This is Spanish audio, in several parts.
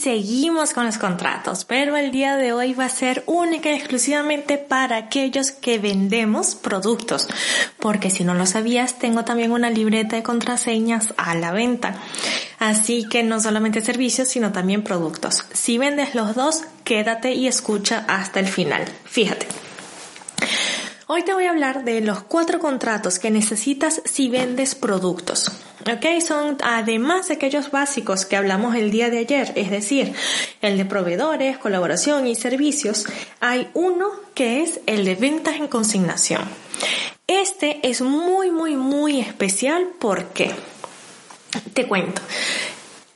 seguimos con los contratos, pero el día de hoy va a ser única y exclusivamente para aquellos que vendemos productos, porque si no lo sabías, tengo también una libreta de contraseñas a la venta. Así que no solamente servicios, sino también productos. Si vendes los dos, quédate y escucha hasta el final. Fíjate. Hoy te voy a hablar de los cuatro contratos que necesitas si vendes productos. Ok, son además de aquellos básicos que hablamos el día de ayer, es decir, el de proveedores, colaboración y servicios, hay uno que es el de ventas en consignación. Este es muy, muy, muy especial porque, te cuento,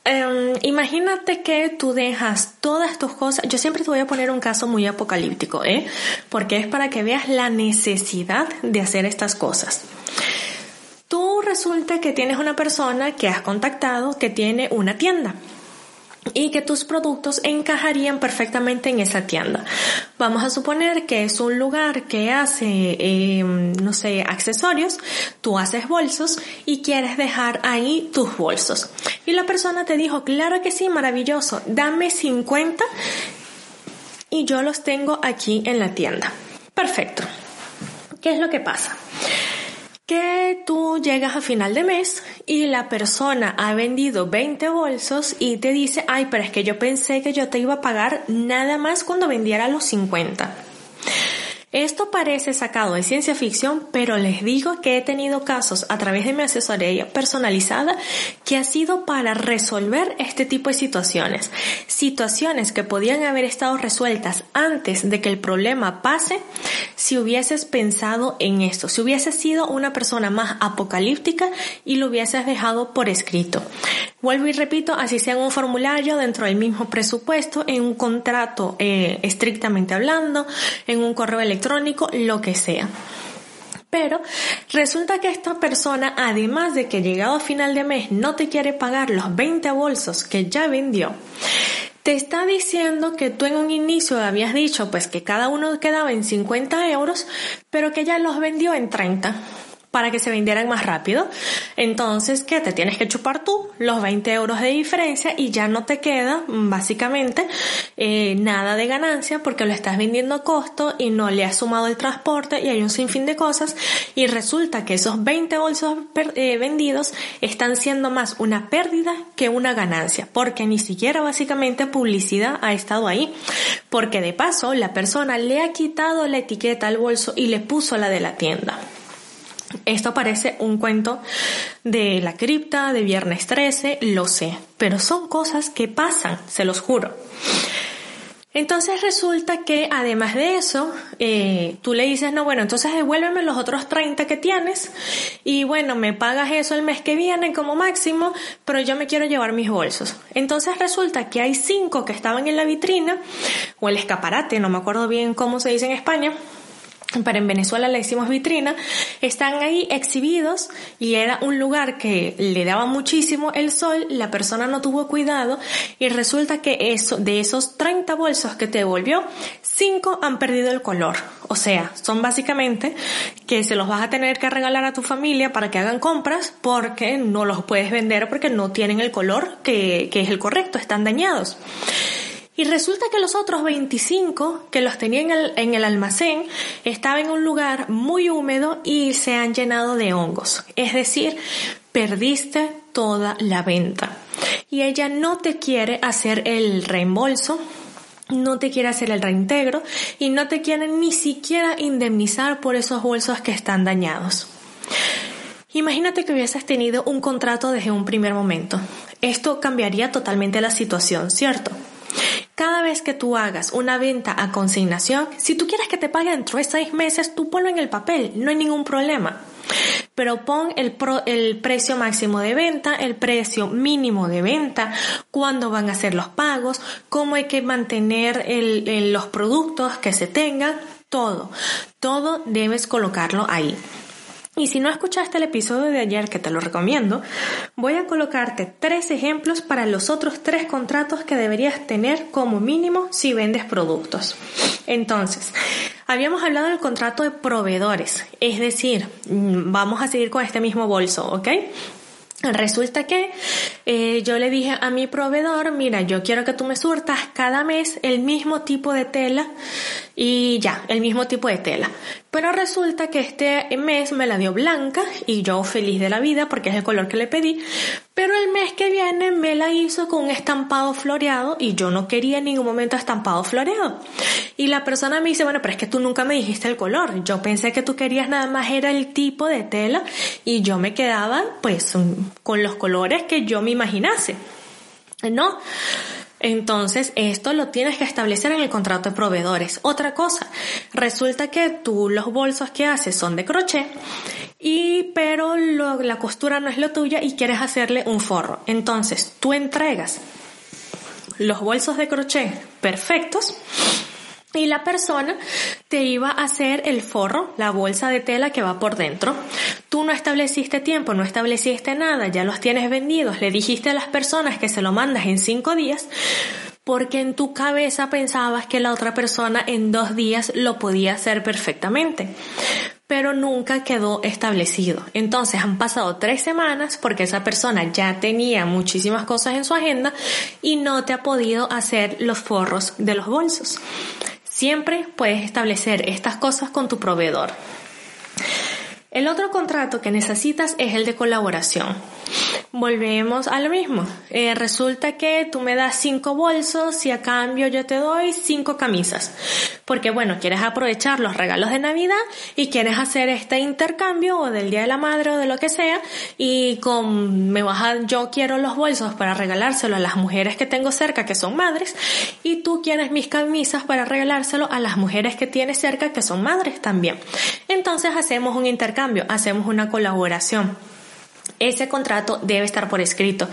Em, imagínate que tú dejas todas tus cosas. Yo siempre te voy a poner un caso muy apocalíptico, ¿eh? Porque es para que veas la necesidad de hacer estas cosas. Resulta que tienes una persona que has contactado que tiene una tienda y que tus productos encajarían perfectamente en esa tienda. Vamos a suponer que es un lugar que hace, em, no sé, accesorios, tú haces bolsos y quieres dejar ahí tus bolsos. Y la persona te dijo, claro que sí, maravilloso, dame 50 y yo los tengo aquí en la tienda. Perfecto. ¿Qué es lo que pasa? Que tú llegas a final de mes y la persona ha vendido 20 bolsos y te dice, ay, pero es que yo pensé que yo te iba a pagar nada más cuando vendiera los 50. Esto parece sacado de ciencia ficción, pero les digo que he tenido casos a través de mi asesoría personalizada que ha sido para resolver este tipo de situaciones. Situaciones que podían haber estado resueltas antes de que el problema pase si hubieses pensado en esto, si hubieses sido una persona más apocalíptica y lo hubieses dejado por escrito. Vuelvo y repito, así sea en un formulario dentro del mismo presupuesto, en un contrato eh, estrictamente hablando, en un correo electrónico, lo que sea. Pero resulta que esta persona, además de que llegado a final de mes no te quiere pagar los 20 bolsos que ya vendió, te está diciendo que tú en un inicio habías dicho pues que cada uno quedaba en 50 euros, pero que ya los vendió en 30 para que se vendieran más rápido. Entonces, ¿qué? Te tienes que chupar tú los 20 euros de diferencia y ya no te queda básicamente eh, nada de ganancia porque lo estás vendiendo a costo y no le has sumado el transporte y hay un sinfín de cosas y resulta que esos 20 bolsos eh, vendidos están siendo más una pérdida que una ganancia porque ni siquiera básicamente publicidad ha estado ahí porque de paso la persona le ha quitado la etiqueta al bolso y le puso la de la tienda. Esto parece un cuento de la cripta, de Viernes 13, lo sé, pero son cosas que pasan, se los juro. Entonces resulta que además de eso, eh, tú le dices, no, bueno, entonces devuélveme los otros 30 que tienes y bueno, me pagas eso el mes que viene como máximo, pero yo me quiero llevar mis bolsos. Entonces resulta que hay cinco que estaban en la vitrina o el escaparate, no me acuerdo bien cómo se dice en España, pero en Venezuela le decimos vitrina, están ahí exhibidos y era un lugar que le daba muchísimo el sol, la persona no tuvo cuidado y resulta que eso, de esos 30 bolsos que te devolvió, 5 han perdido el color. O sea, son básicamente que se los vas a tener que regalar a tu familia para que hagan compras porque no los puedes vender porque no tienen el color que, que es el correcto, están dañados. Y resulta que los otros 25 que los tenía en el, almacén estaban en un lugar muy húmedo y se han llenado de hongos. Es decir, perdiste toda la venta. Y ella no te quiere hacer el reembolso, no te quiere hacer el reintegro y no te quiere ni siquiera indemnizar por esos bolsos que están dañados. Imagínate que hubieses tenido un contrato desde un primer momento. Esto cambiaría totalmente la situación, ¿cierto? Cada vez que tú hagas una venta a consignación, si tú quieres que te paguen dentro de seis meses, tú ponlo en el papel, no hay ningún problema. pero pon el, el precio máximo de venta, el precio mínimo de venta, cuándo van a ser los pagos, cómo hay que mantener los productos que se tengan, todo, todo debes colocarlo ahí. Y si no escuchaste el episodio de ayer, que te lo recomiendo, voy a colocarte tres ejemplos para los otros tres contratos que deberías tener como mínimo si vendes productos. Entonces, habíamos hablado del contrato de proveedores, es decir, mm, vamos a seguir con este mismo bolso, ¿ok? Resulta que eh, yo le dije a mi proveedor, mira, yo quiero que tú me surtas cada mes el mismo tipo de tela y ya, el mismo tipo de tela. Pero resulta que este mes me la dio blanca y yo feliz de la vida porque es el color que le pedí. Pero el mes que viene me la hizo con un estampado floreado y yo no quería en ningún momento estampado floreado. Y la persona me dice, bueno, pero es que tú nunca me dijiste el color. Yo pensé que tú querías nada más era el tipo de tela y yo me quedaba pues con los colores que yo me imaginase. No. Entonces, esto lo tienes que establecer en el contrato de proveedores. Otra cosa, resulta que tú los bolsos que haces son de crochet y pero la costura no es lo tuya y quieres hacerle un forro. Entonces, tú entregas los bolsos de crochet perfectos y la persona iba a hacer el forro, la bolsa de tela que va por dentro. Tú no estableciste tiempo, no estableciste nada, ya los tienes vendidos, le dijiste a las personas que se lo mandas en cinco días, porque en tu cabeza pensabas que la otra persona en dos días lo podía hacer perfectamente pero nunca quedó establecido. Entonces han pasado tres semanas porque esa persona ya tenía muchísimas cosas en su agenda y no te ha podido hacer los forros de los bolsos. Siempre puedes establecer estas cosas con tu proveedor. El otro contrato que necesitas es el de colaboración volvemos a lo mismo. Eh, resulta que tú me das cinco bolsos y a cambio yo te doy cinco camisas. Porque bueno, quieres aprovechar los regalos de Navidad y quieres hacer este intercambio o del Día de la Madre o de lo que sea y con me vas a, yo quiero los bolsos para regalárselo a las mujeres que tengo cerca que son madres y tú quieres mis camisas para regalárselo a las mujeres que tienes cerca que son madres también. Entonces hacemos un intercambio, hacemos una colaboración ese contrato debe estar por escrito.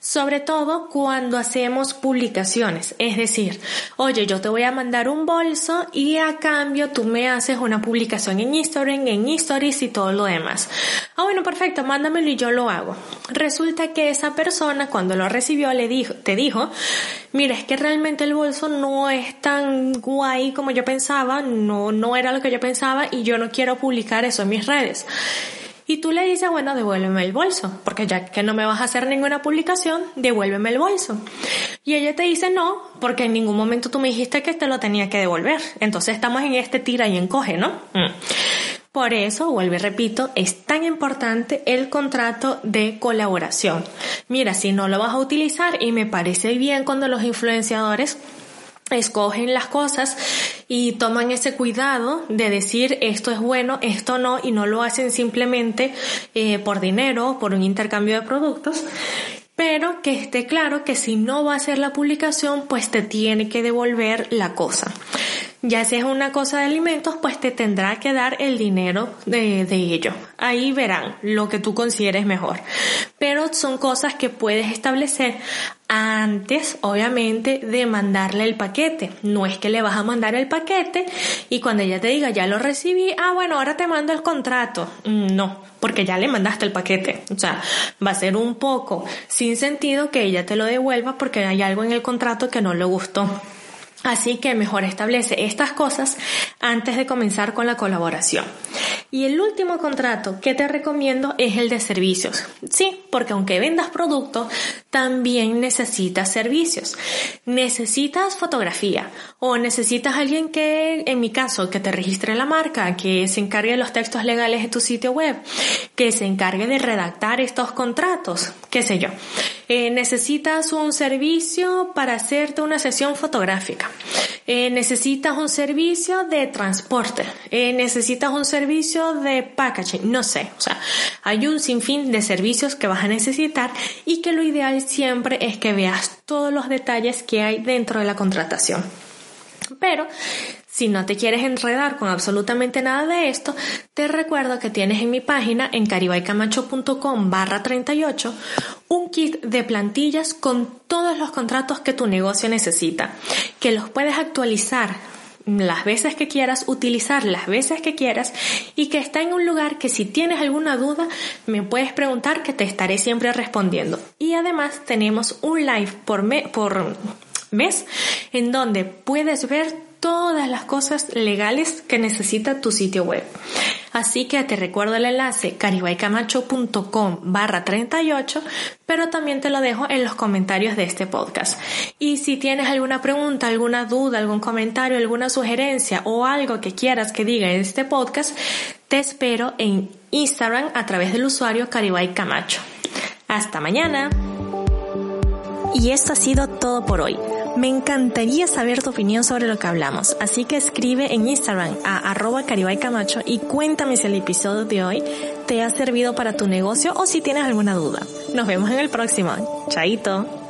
Sobre todo cuando hacemos publicaciones. Es decir, oye, yo te voy a mandar un bolso y a cambio tú me haces una publicación en Instagram, en Stories y todo lo demás. Ah, bueno, perfecto, mándamelo y yo lo hago. Resulta que esa persona cuando lo recibió le dijo, te dijo, mira, es que realmente el bolso no es tan guay como yo pensaba, no, no era lo que yo pensaba y yo no quiero publicar eso en mis redes. Y tú le dices, bueno, devuélveme el bolso, porque ya que no me vas a hacer ninguna publicación, devuélveme el bolso. Y ella te dice no, porque en ningún momento tú me dijiste que te lo tenía que devolver. Entonces estamos en este tira y encoge, ¿no? Mm. Por eso, vuelvo y repito, es tan importante el contrato de colaboración. Mira, si no lo vas a utilizar, y me parece bien cuando los influenciadores escogen las cosas y toman ese cuidado de decir esto es bueno, esto no, y no lo hacen simplemente eh, por dinero, por un intercambio de productos, pero que esté claro que si no va a hacer la publicación, pues te tiene que devolver la cosa. Ya si es una cosa de alimentos, pues te tendrá que dar el dinero de, de, ello. Ahí verán lo que tú consideres mejor. Pero son cosas que puedes establecer antes, obviamente, de mandarle el paquete. No es que le vas a mandar el paquete y cuando ella te diga ya lo recibí, ah, bueno, ahora te mando el contrato. Mm, no, porque ya le mandaste el paquete. O sea, va a ser un poco sin sentido que ella te lo devuelva porque hay algo en el contrato que no le gustó. Así que mejor establece estas cosas antes de comenzar con la colaboración. Y el último contrato que te recomiendo es el de servicios. Sí, porque aunque vendas productos, también necesitas servicios. Necesitas fotografía o necesitas alguien que, en mi caso, que te registre la marca, que se encargue de los textos legales de tu sitio web, que se encargue de redactar estos contratos, qué sé yo. Eh, necesitas un servicio para hacerte una sesión fotográfica. Eh, necesitas un servicio de transporte. Eh, necesitas un servicio de packaging. No sé. O sea, hay un sinfín de servicios que vas a necesitar y que lo ideal siempre es que veas todos los detalles que hay dentro de la contratación. Pero si no te quieres enredar con absolutamente nada de esto, te recuerdo que tienes en mi página en caribaycamacho.com barra 38 un kit de plantillas con todos los contratos que tu negocio necesita, que los puedes actualizar las veces que quieras, utilizar las veces que quieras y que está en un lugar que si tienes alguna duda me puedes preguntar que te estaré siempre respondiendo. Y además tenemos un live por, por mes en donde puedes ver todas las cosas legales que necesita tu sitio web. Así que te recuerdo el enlace caribaycamacho.com barra 38, pero también te lo dejo en los comentarios de este podcast. Y si tienes alguna pregunta, alguna duda, algún comentario, alguna sugerencia o algo que quieras que diga en este podcast, te espero en Instagram a través del usuario Caribay Camacho. Hasta mañana. Y esto ha sido todo por hoy. Me encantaría saber tu opinión sobre lo que hablamos, así que escribe en Instagram a arroba camacho y cuéntame si el episodio de hoy te ha servido para tu negocio o si tienes alguna duda. Nos vemos en el próximo. Chaito.